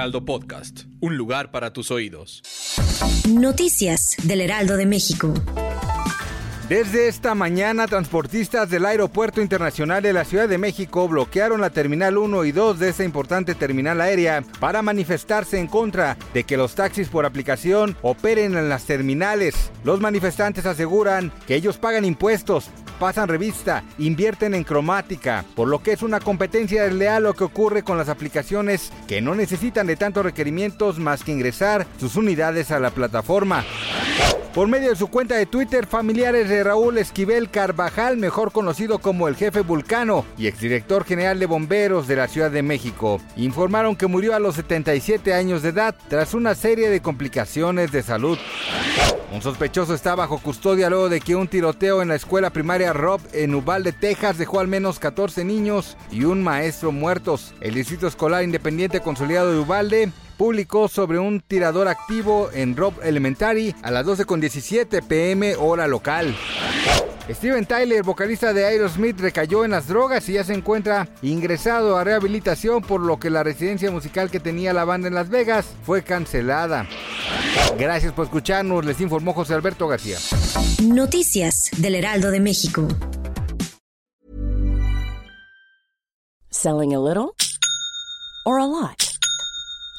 Heraldo Podcast, un lugar para tus oídos. Noticias del Heraldo de México. Desde esta mañana, transportistas del Aeropuerto Internacional de la Ciudad de México bloquearon la Terminal 1 y 2 de esta importante terminal aérea para manifestarse en contra de que los taxis por aplicación operen en las terminales. Los manifestantes aseguran que ellos pagan impuestos, pasan revista, invierten en cromática, por lo que es una competencia desleal lo que ocurre con las aplicaciones que no necesitan de tantos requerimientos más que ingresar sus unidades a la plataforma. Por medio de su cuenta de Twitter, familiares de Raúl Esquivel Carvajal, mejor conocido como el jefe Vulcano y exdirector general de bomberos de la Ciudad de México, informaron que murió a los 77 años de edad tras una serie de complicaciones de salud. Un sospechoso está bajo custodia luego de que un tiroteo en la escuela primaria Rob en Uvalde, Texas, dejó al menos 14 niños y un maestro muertos. El Distrito Escolar Independiente Consolidado de Uvalde publicó sobre un tirador activo en Rob Elementary a las 12.17 pm hora local. Steven Tyler, vocalista de Aerosmith, recayó en las drogas y ya se encuentra ingresado a rehabilitación por lo que la residencia musical que tenía la banda en Las Vegas fue cancelada. Gracias por escucharnos, les informó José Alberto García. Noticias del Heraldo de México. Selling a little or a lot?